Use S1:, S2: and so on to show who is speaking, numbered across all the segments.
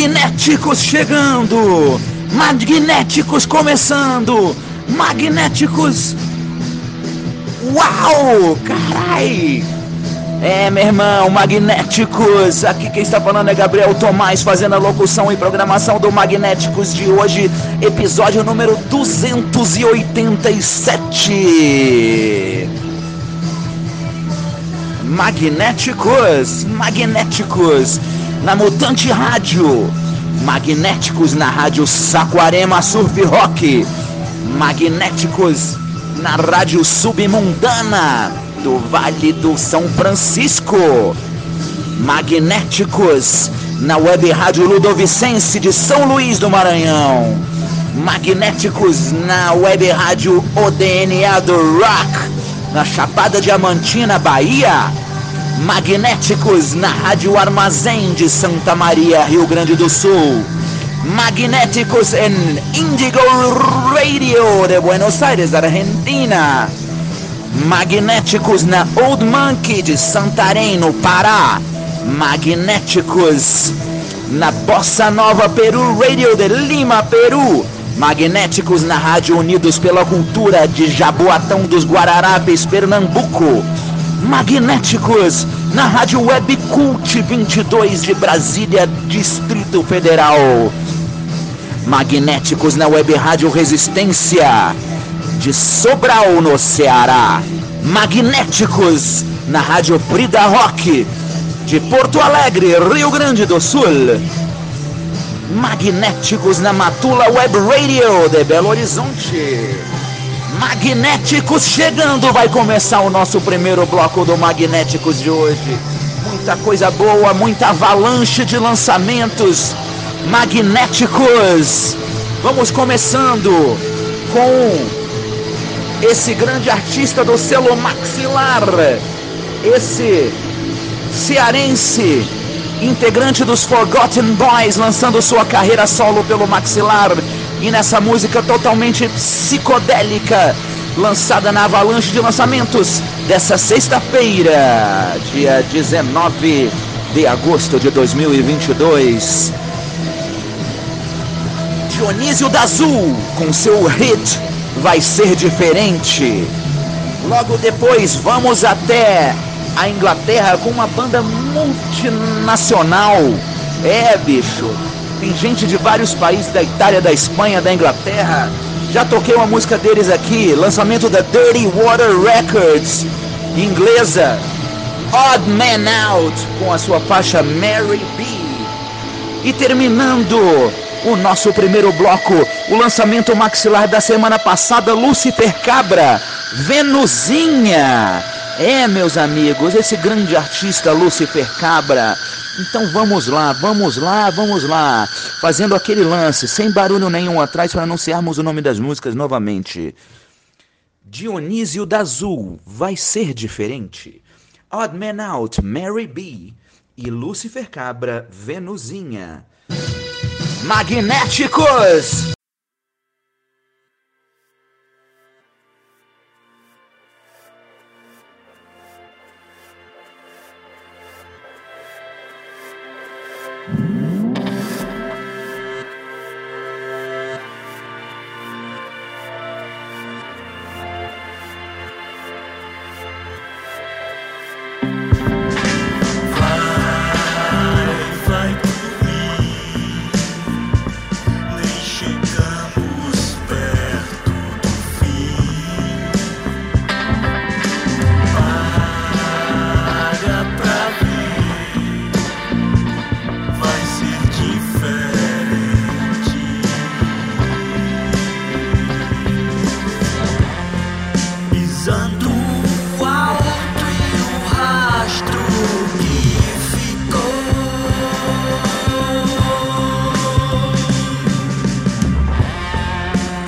S1: Magnéticos chegando! Magnéticos começando! Magnéticos! Uau! Carai! É, meu irmão, Magnéticos! Aqui quem está falando é Gabriel Tomás, fazendo a locução e programação do Magnéticos de hoje, episódio número 287. Magnéticos, magnéticos, na Mutante Rádio, magnéticos na Rádio Saquarema Surf Rock, magnéticos na Rádio Submundana do Vale do São Francisco, magnéticos na Web Rádio Ludovicense de São Luís do Maranhão, magnéticos na Web Rádio ODNA do Rock, na Chapada Diamantina, Bahia. Magnéticos na Rádio Armazém de Santa Maria, Rio Grande do Sul. Magnéticos em Indigo Radio de Buenos Aires, Argentina. Magnéticos na Old Monkey de Santarém, no Pará. Magnéticos na Bossa Nova Peru Radio de Lima, Peru. Magnéticos na Rádio Unidos pela Cultura de Jaboatão dos Guararapes, Pernambuco. Magnéticos na Rádio Web Cult 22 de Brasília, Distrito Federal. Magnéticos na Web Rádio Resistência de Sobral, no Ceará. Magnéticos na Rádio Brida Rock de Porto Alegre, Rio Grande do Sul. Magnéticos na Matula Web Radio de Belo Horizonte. Magnéticos chegando, vai começar o nosso primeiro bloco do Magnéticos de hoje. Muita coisa boa, muita avalanche de lançamentos magnéticos. Vamos começando com esse grande artista do selo maxilar, esse cearense, integrante dos Forgotten Boys, lançando sua carreira solo pelo maxilar. E nessa música totalmente psicodélica, lançada na avalanche de lançamentos dessa sexta-feira, dia 19 de agosto de 2022. Dionísio da Azul, com seu hit Vai Ser Diferente. Logo depois, vamos até a Inglaterra com uma banda multinacional. É, bicho, tem gente de vários países, da Itália, da Espanha, da Inglaterra. Já toquei uma música deles aqui, lançamento da Dirty Water Records, inglesa. Odd Man Out, com a sua faixa Mary B. E terminando o nosso primeiro bloco, o lançamento maxilar da semana passada, Lucifer Cabra, Venusinha. É, meus amigos, esse grande artista Lucifer Cabra. Então vamos lá, vamos lá, vamos lá. Fazendo aquele lance, sem barulho nenhum atrás, para anunciarmos o nome das músicas novamente. Dionísio da Azul, vai ser diferente. Odd Man Out, Mary B. E Lucifer Cabra, Venusinha. Magnéticos!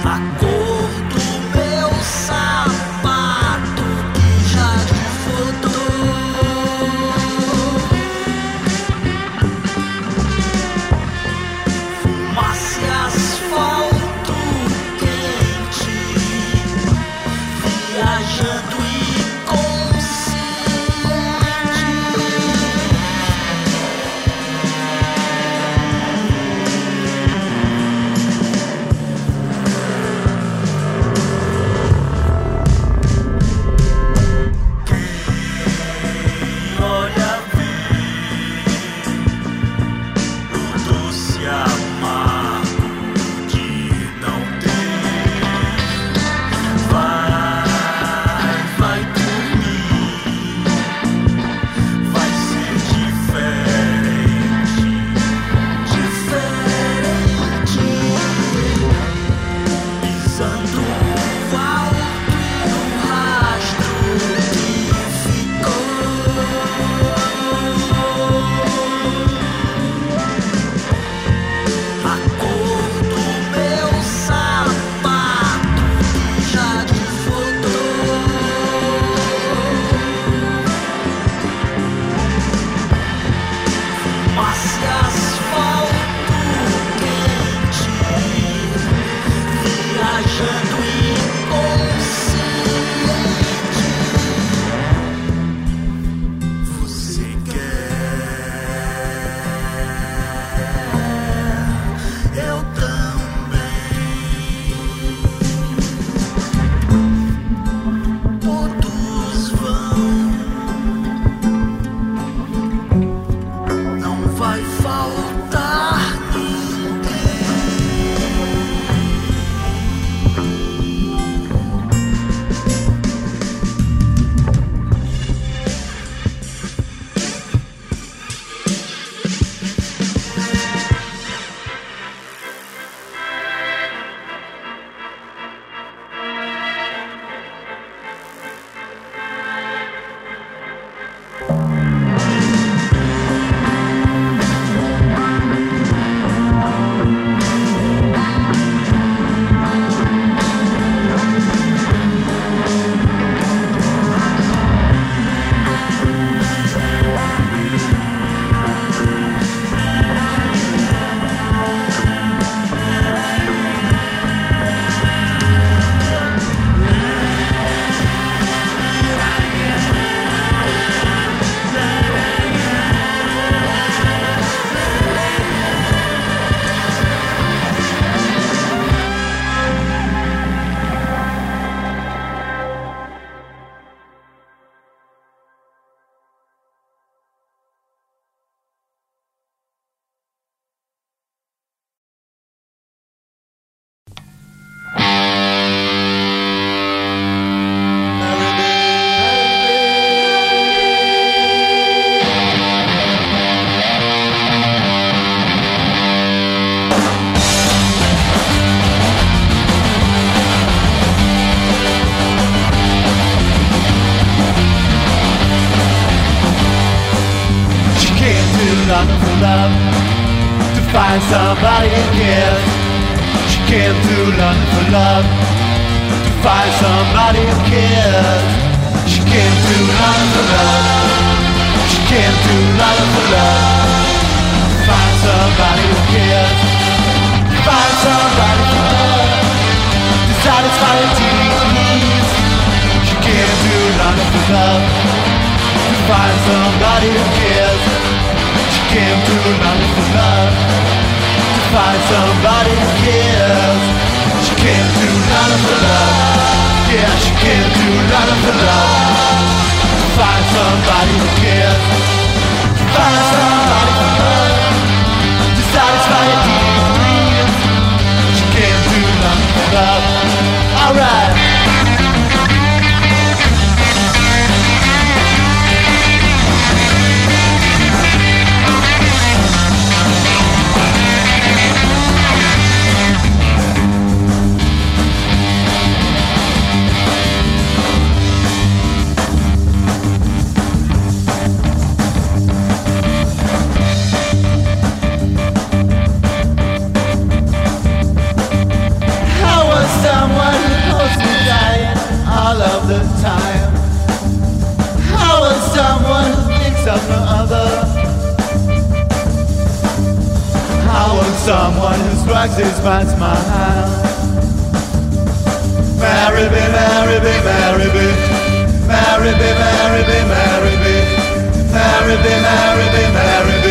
S2: fuck. son of love to find somebody to give. She came to London for love to find somebody to kiss. She came to London for love. She came to London for love to find somebody to kiss. Find somebody to love to satisfy her teenage needs. She came to London for love to find somebody to kiss can't do nothing for love To find somebody who cares. She can't do nothing for love. Yeah, she can't do nothing for love. To find somebody who cares. To find somebody for love
S3: To satisfy a deep dreams She can't do nothing for love. Alright Someone who strikes his my smile. Marry me, marry me,
S4: marry me. Marry me, marry me, marry me. Marry me, marry
S1: me, marry me.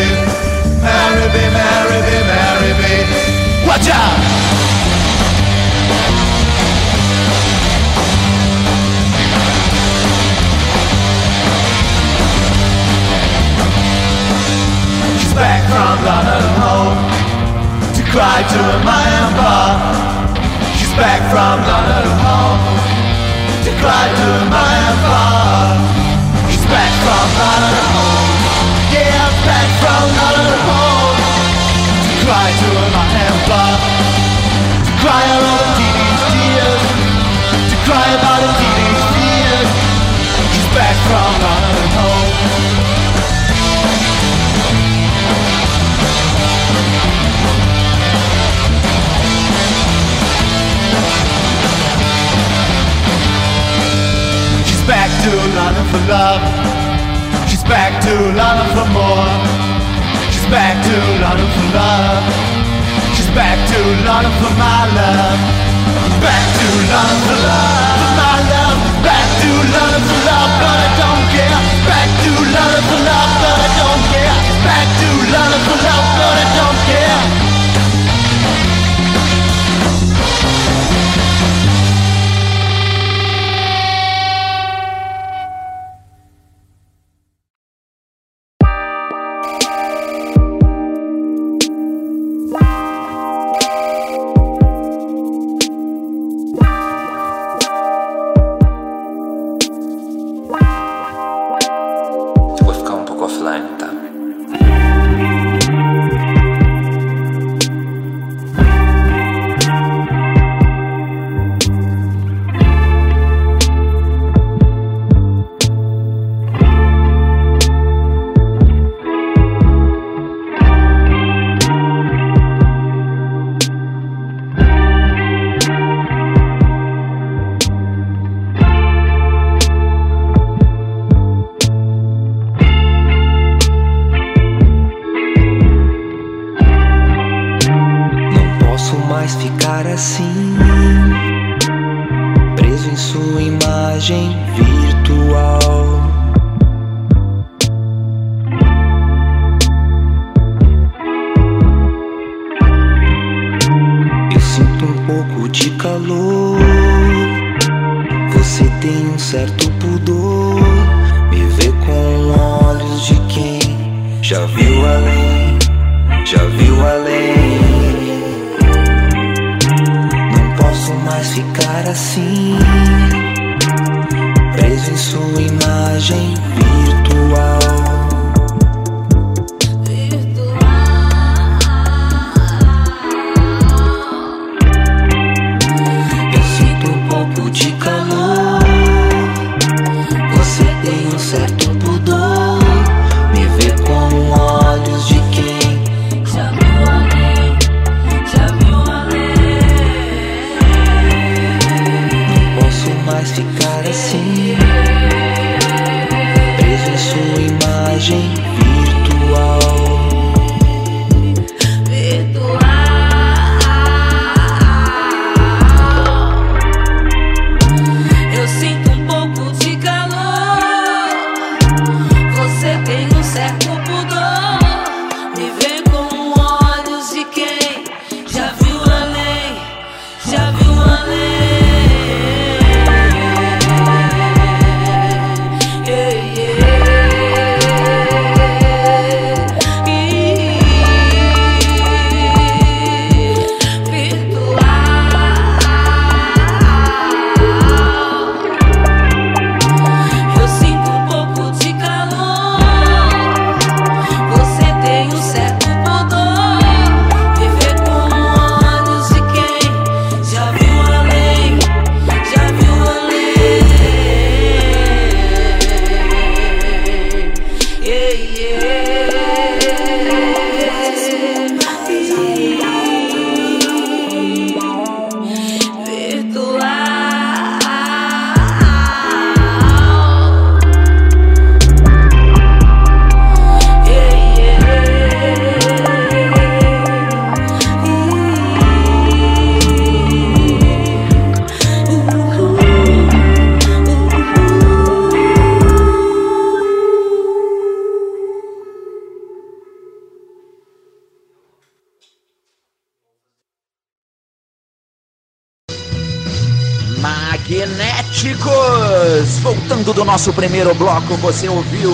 S1: Nosso primeiro bloco, você ouviu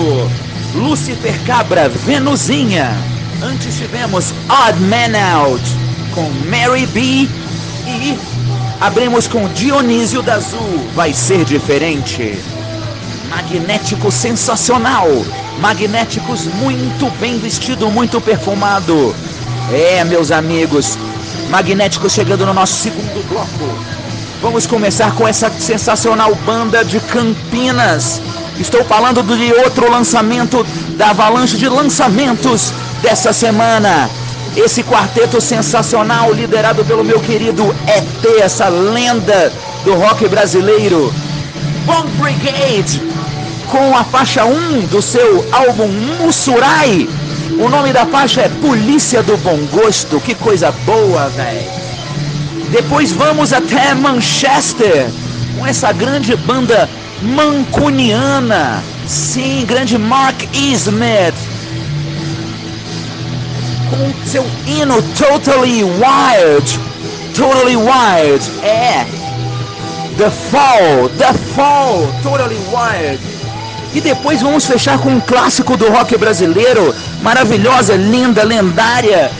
S1: Lucifer Cabra, Venusinha. Antes tivemos Odd Man Out com Mary B. E abrimos com Dionísio da Azul, vai ser diferente. Magnético sensacional. Magnéticos muito bem vestido, muito perfumado. É, meus amigos, Magnéticos chegando no nosso segundo bloco. Vamos começar com essa sensacional banda de Campinas. Estou falando de outro lançamento da avalanche de lançamentos dessa semana. Esse quarteto sensacional liderado pelo meu querido ET, essa lenda do rock brasileiro. Bom Brigade, com a faixa 1 do seu álbum Mussurai. O nome da faixa é Polícia do Bom Gosto. Que coisa boa, velho. Depois vamos até Manchester com essa grande banda mancuniana. Sim, grande Mark Smith. Com seu hino Totally Wild. Totally Wild. É. The Fall. The Fall. Totally Wild. E depois vamos fechar com um clássico do rock brasileiro. Maravilhosa, linda, lendária.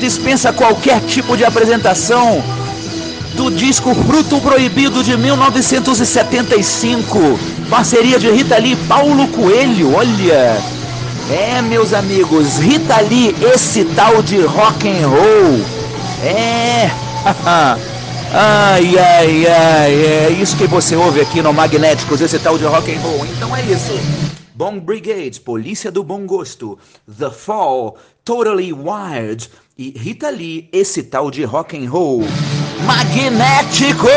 S1: Dispensa qualquer tipo de apresentação do disco Fruto Proibido de 1975, parceria de Rita Lee e Paulo Coelho, olha. É, meus amigos, Rita Lee, esse tal de rock and roll. É. ai, ai, ai, é isso que você ouve aqui no Magnéticos, esse tal de rock and roll. Então é isso. Bom Brigade, Polícia do Bom Gosto, The Fall, Totally Wild e Rita Lee, esse tal de rock and roll. Magnéticos!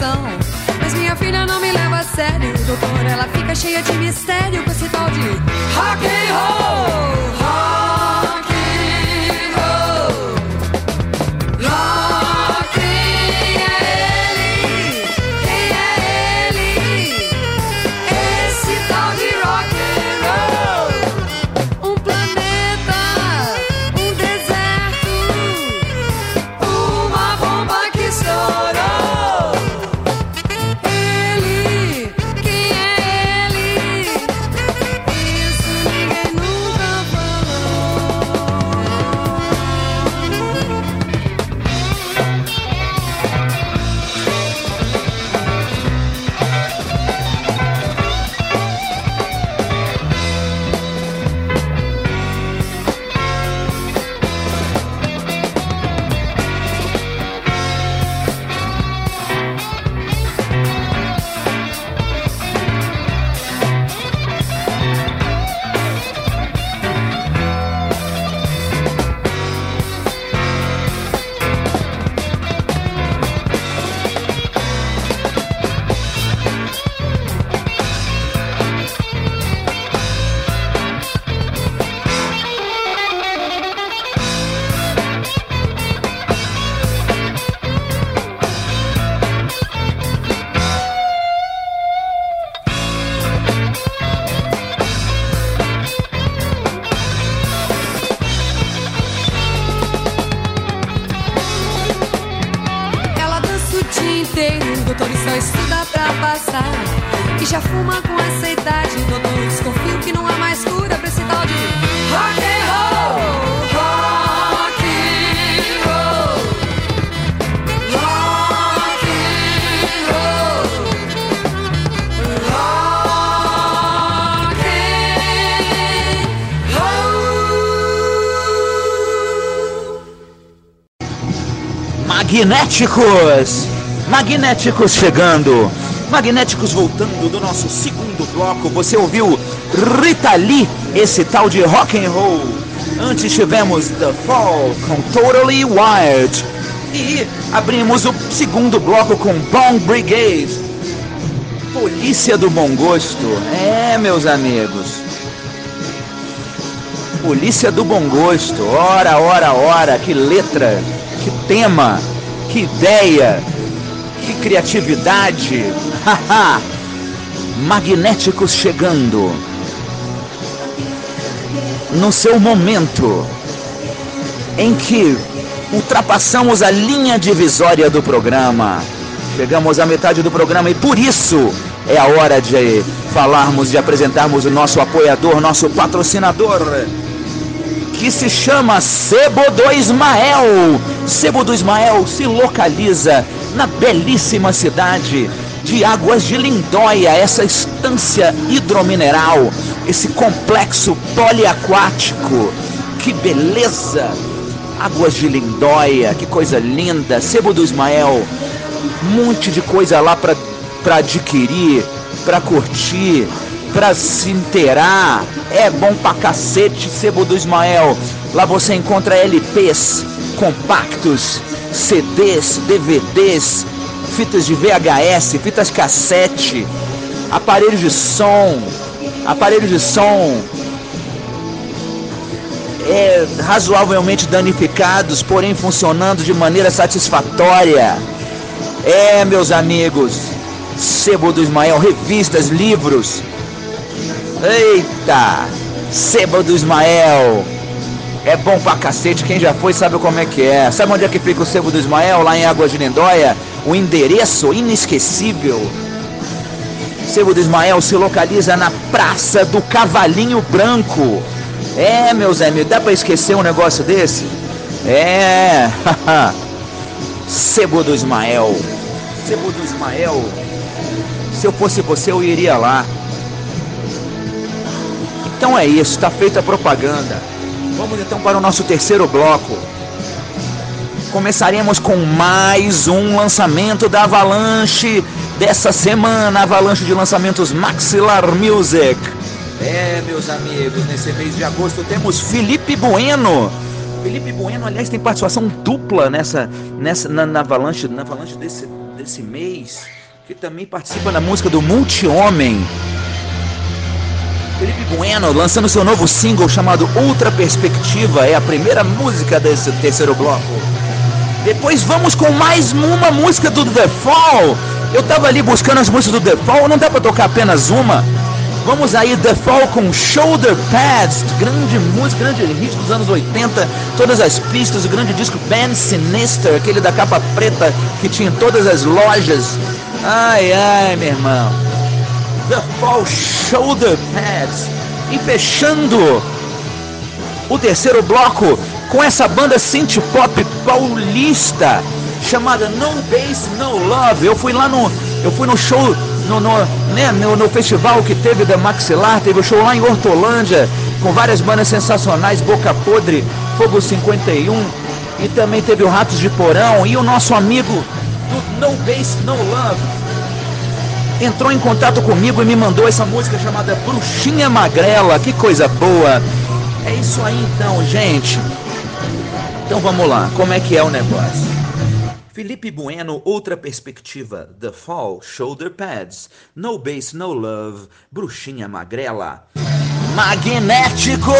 S5: Geração. Mas minha filha não me leva a sério, doutor. Ela fica cheia de mistério com esse tal de rock and roll. Só estuda pra passar. E já fuma com essa idade, doutor, desconfio que não há mais cura pra esse tal de. Rock and roll. Rock and roll. Rock and roll.
S1: Magnéticos! Magnéticos chegando! Magnéticos voltando do nosso segundo bloco. Você ouviu Rita Lee, esse tal de rock and roll. Antes tivemos The Fall com Totally Wild. E abrimos o segundo bloco com Bong Brigade. Polícia do Bom Gosto. É, meus amigos. Polícia do Bom Gosto. Ora, ora, ora. Que letra, que tema, que ideia, que criatividade. Magnéticos chegando. No seu momento em que ultrapassamos a linha divisória do programa. Chegamos à metade do programa e por isso é a hora de falarmos, de apresentarmos o nosso apoiador, nosso patrocinador, que se chama Sebo do Ismael. Sebo do Ismael se localiza na belíssima cidade de Águas de Lindóia, essa estância hidromineral, esse complexo poliaquático. Que beleza! Águas de Lindóia, que coisa linda. Sebo do Ismael, um monte de coisa lá para adquirir, para curtir, para se inteirar. É bom pra cacete, Sebo do Ismael. Lá você encontra LPs, compactos, CDs, DVDs, fitas de VHS, fitas cassete, aparelhos de som, aparelhos de som é, razoavelmente danificados, porém funcionando de maneira satisfatória. É, meus amigos, Sebo do Ismael, revistas, livros. Eita, Sebo do Ismael. É bom pra cacete, quem já foi sabe como é que é. Sabe onde é que fica o Sebo do Ismael? Lá em Águas de Lindóia. O endereço inesquecível. Sebo do Ismael se localiza na Praça do Cavalinho Branco. É, meus amigos, dá pra esquecer um negócio desse? É, Sebo do Ismael. Sebo do Ismael. Se eu fosse você, eu iria lá. Então é isso, está feita a propaganda. Vamos então para o nosso terceiro bloco. Começaremos com mais um lançamento da Avalanche dessa semana, Avalanche de lançamentos Maxilar Music. É, meus amigos, nesse mês de agosto temos Felipe Bueno. Felipe Bueno, aliás, tem participação dupla nessa, nessa na, na Avalanche, na Avalanche desse, desse mês, que também participa da música do Multi-Homem. Felipe Bueno lançando seu novo single chamado Ultra Perspectiva, é a primeira música desse terceiro bloco. Depois vamos com mais uma música do The Fall. Eu tava ali buscando as músicas do The Fall, não dá pra tocar apenas uma. Vamos aí, The Fall com Shoulder Pads, grande música, grande hit dos anos 80, todas as pistas, o grande disco Band Sinister, aquele da capa preta que tinha em todas as lojas. Ai, ai, meu irmão. The Fall Shoulder Pads. E fechando o terceiro bloco com essa banda synth pop paulista chamada No Bass No Love. Eu fui lá no eu fui no show no, no, né, no, no, festival que teve da Maxilar, teve o show lá em Hortolândia, com várias bandas sensacionais, Boca Podre, Fogo 51, e também teve o Ratos de Porão, e o nosso amigo do No Bass No Love entrou em contato comigo e me mandou essa música chamada Bruxinha Magrela, que coisa boa! É isso aí então, gente. Então vamos lá, como é que é o negócio? Felipe Bueno, outra perspectiva. The Fall, Shoulder Pads. No Bass, No Love. Bruxinha Magrela. Magnéticos!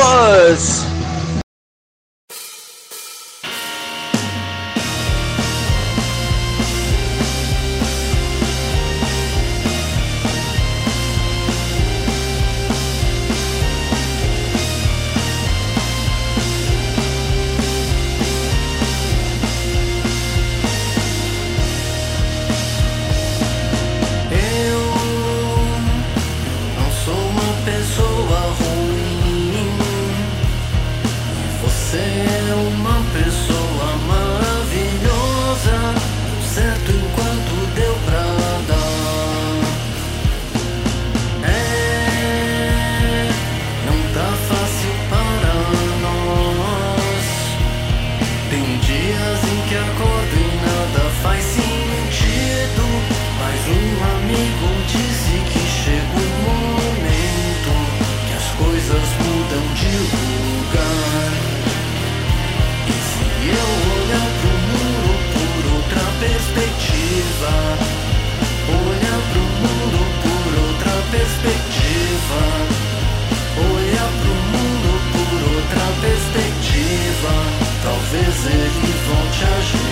S3: Talvez
S6: eles vão te ajudar.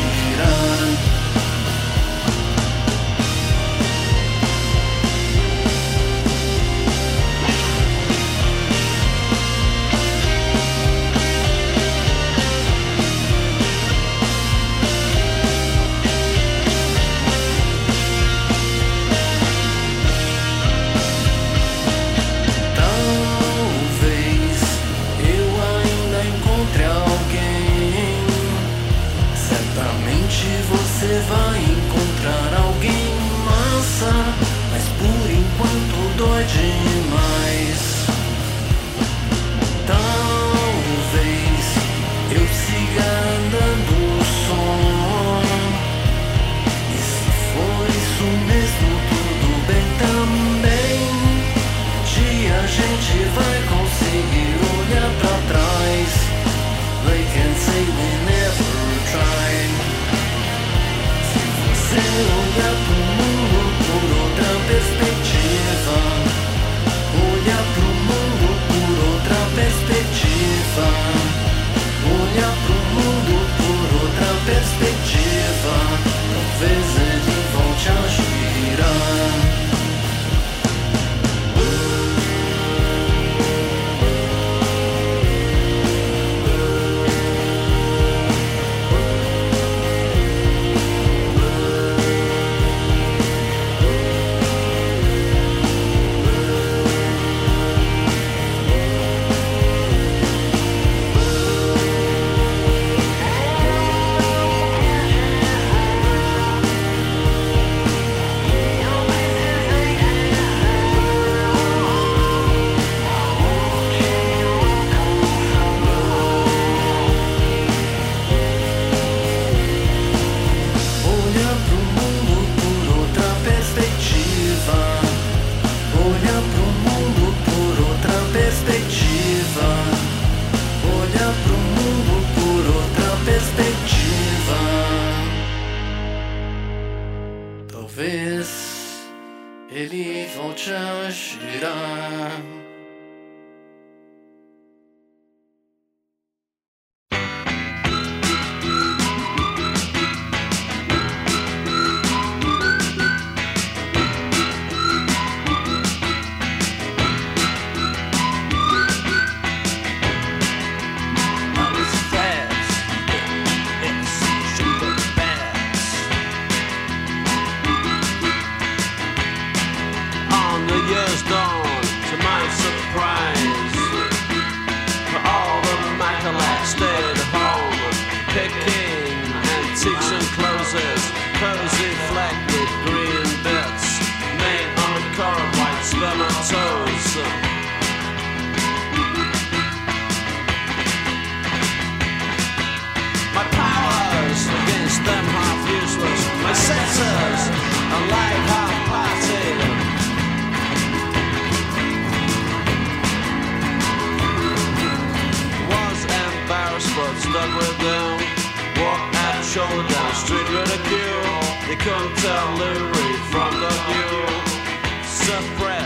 S6: picking, antiques and closes. shoulder down, street ridicule. They couldn't tell Leary from the view. Suppress.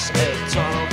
S7: as
S4: a tunnel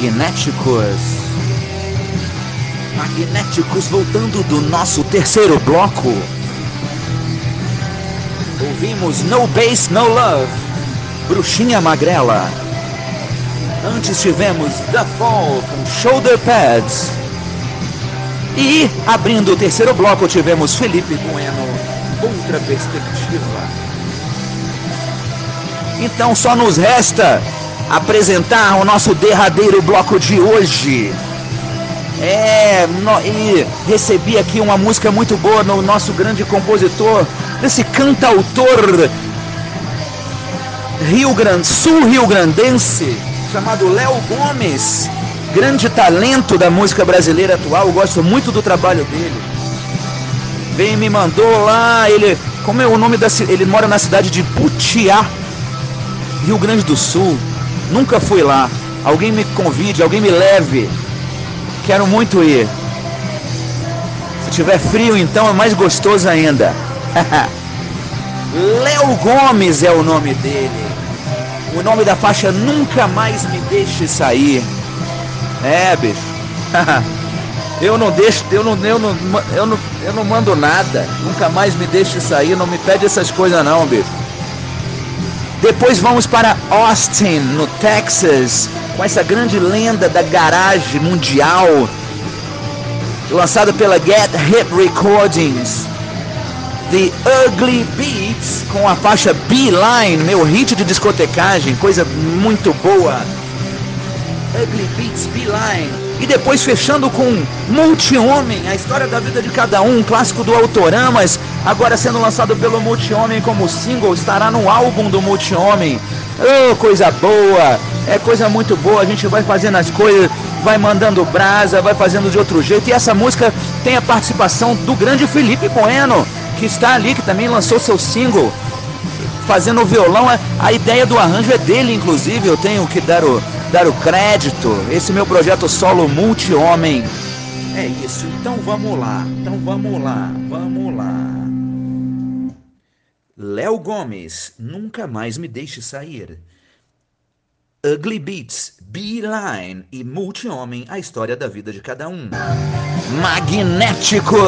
S1: Magnéticos. Magnéticos voltando do nosso terceiro bloco. Ouvimos No Bass, No Love, Bruxinha Magrela. Antes tivemos The Fall com Shoulder Pads. E abrindo o terceiro bloco tivemos Felipe Bueno, Outra Perspectiva. Então só nos resta apresentar o nosso derradeiro bloco de hoje. É, no- e recebi aqui uma música muito boa no nosso grande compositor, desse cantautor Rio Grande, sul Rio Grandense, chamado Léo Gomes. Grande talento da música brasileira atual, gosto muito do trabalho dele. Bem, me mandou lá, ele, como é o nome da ele mora na cidade de Butiá, Rio Grande do Sul. Nunca fui lá. Alguém me convide, alguém me leve. Quero muito ir. Se tiver frio, então é mais gostoso ainda. Léo Gomes é o nome dele. O nome da faixa Nunca Mais Me Deixe Sair. É, bicho. eu não deixo, eu não, eu não, eu não, eu não mando nada. Nunca mais me deixe sair. Não me pede essas coisas não, bicho. Depois vamos para Austin, no Texas, com essa grande lenda da garagem mundial, lançada pela Get Hit Recordings. The Ugly Beats, com a faixa Beeline, meu hit de discotecagem, coisa muito boa. Ugly Beats Beeline. E depois fechando com Multi-Homem, a história da vida de cada um, um clássico do Autoramas, agora sendo lançado pelo Multi-Homem como single, estará no álbum do Multi-Homem. Oh, coisa boa! É coisa muito boa, a gente vai fazendo as coisas, vai mandando brasa, vai fazendo de outro jeito. E essa música tem a participação do grande Felipe Bueno, que está ali, que também lançou seu single, fazendo o violão. A ideia do arranjo é dele, inclusive, eu tenho que dar o, dar o crédito. Esse meu projeto solo Multi-Homem.
S8: É isso, então vamos lá, então vamos lá, vamos lá. Léo Gomes, Nunca Mais Me Deixe Sair. Ugly Beats, Beeline e Multi-Homem, a história da vida de cada um. Magnéticos!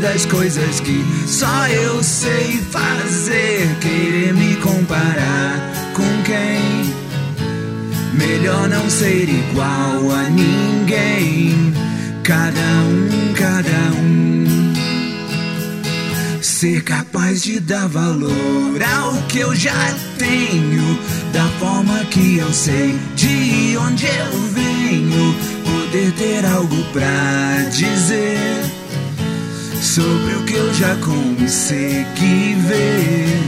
S1: Das coisas que só eu sei fazer. Querer me comparar com quem? Melhor não ser igual a ninguém. Cada um, cada um. Ser capaz de dar valor ao que eu já tenho, da forma que eu sei, de onde eu venho, poder ter algo pra dizer sobre o que eu já consegui ver.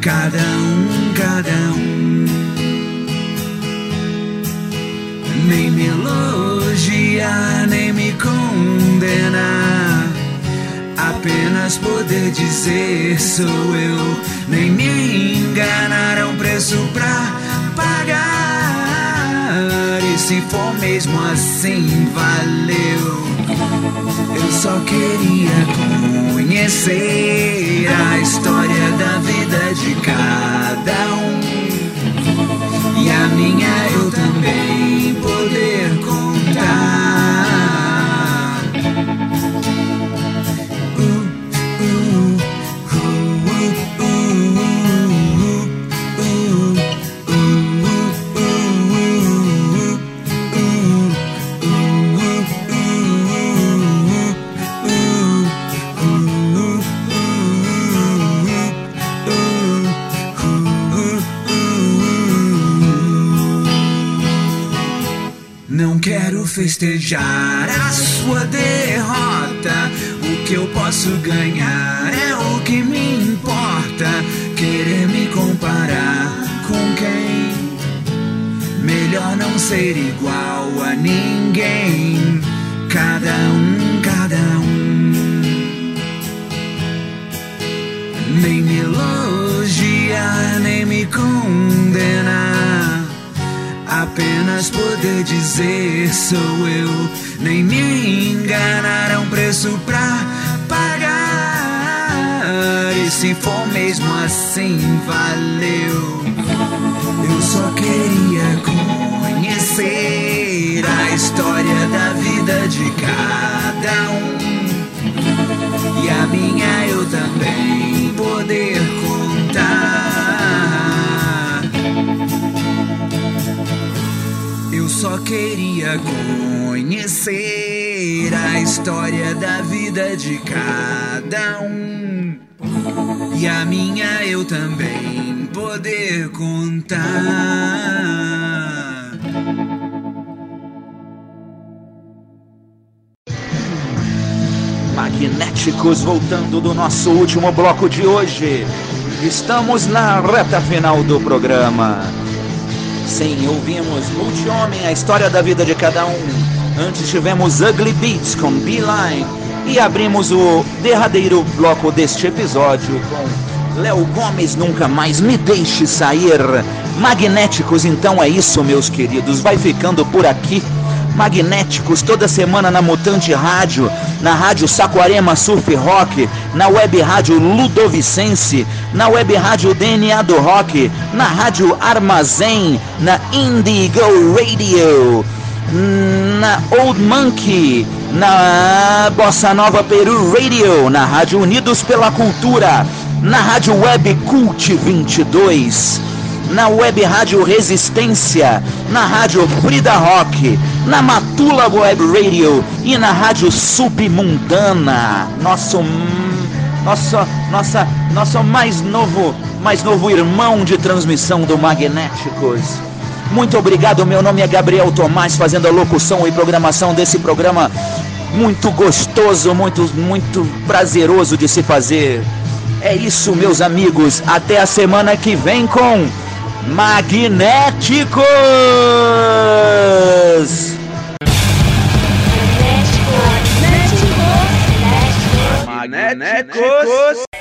S1: Cada um, cada um. Nem me elogiar, nem me condenar. Apenas poder dizer sou eu, nem me enganar é um preço pra pagar. E se for mesmo assim, valeu. Eu só queria conhecer a história da vida de cada um. E a minha eu também poder contar. Festejar a sua derrota. O que eu posso ganhar é o que me importa. Querer me comparar com quem? Melhor não ser igual a ninguém. Cada um, cada um. Nem me elogiar, nem me condenar. Apenas poder dizer sou eu, nem me enganar um preço pra pagar. E se for mesmo assim, valeu. Eu só queria conhecer a história da vida de cada um. E a minha eu também poder só queria conhecer a história da vida de cada um. E a minha eu também poder contar.
S9: Magnéticos voltando do nosso último bloco de hoje. Estamos na reta final do programa. Sim, ouvimos Multi-Homem, a história da vida de cada um. Antes tivemos Ugly Beats com Beeline. E abrimos o derradeiro bloco deste episódio com Léo Gomes Nunca Mais Me Deixe Sair. Magnéticos, então é isso, meus queridos. Vai ficando por aqui. Magnéticos toda semana na Mutante Rádio, na Rádio Saquarema Surf Rock, na Web Rádio Ludovicense, na Web Rádio DNA do Rock, na Rádio Armazém, na Indigo Radio, na Old Monkey, na Bossa Nova Peru Radio, na Rádio Unidos pela Cultura, na Rádio Web Cult 22 na Web Rádio Resistência, na Rádio Frida Rock, na Matula Web Radio e na Rádio Submundana. Nosso nosso nossa nosso mais novo, mais novo irmão de transmissão do Magnéticos. Muito obrigado, meu nome é Gabriel Tomás, fazendo a locução e programação desse programa muito gostoso, muito muito prazeroso de se fazer. É isso, meus amigos. Até a semana que vem com magnéticos. Magnéticos. magnéticos.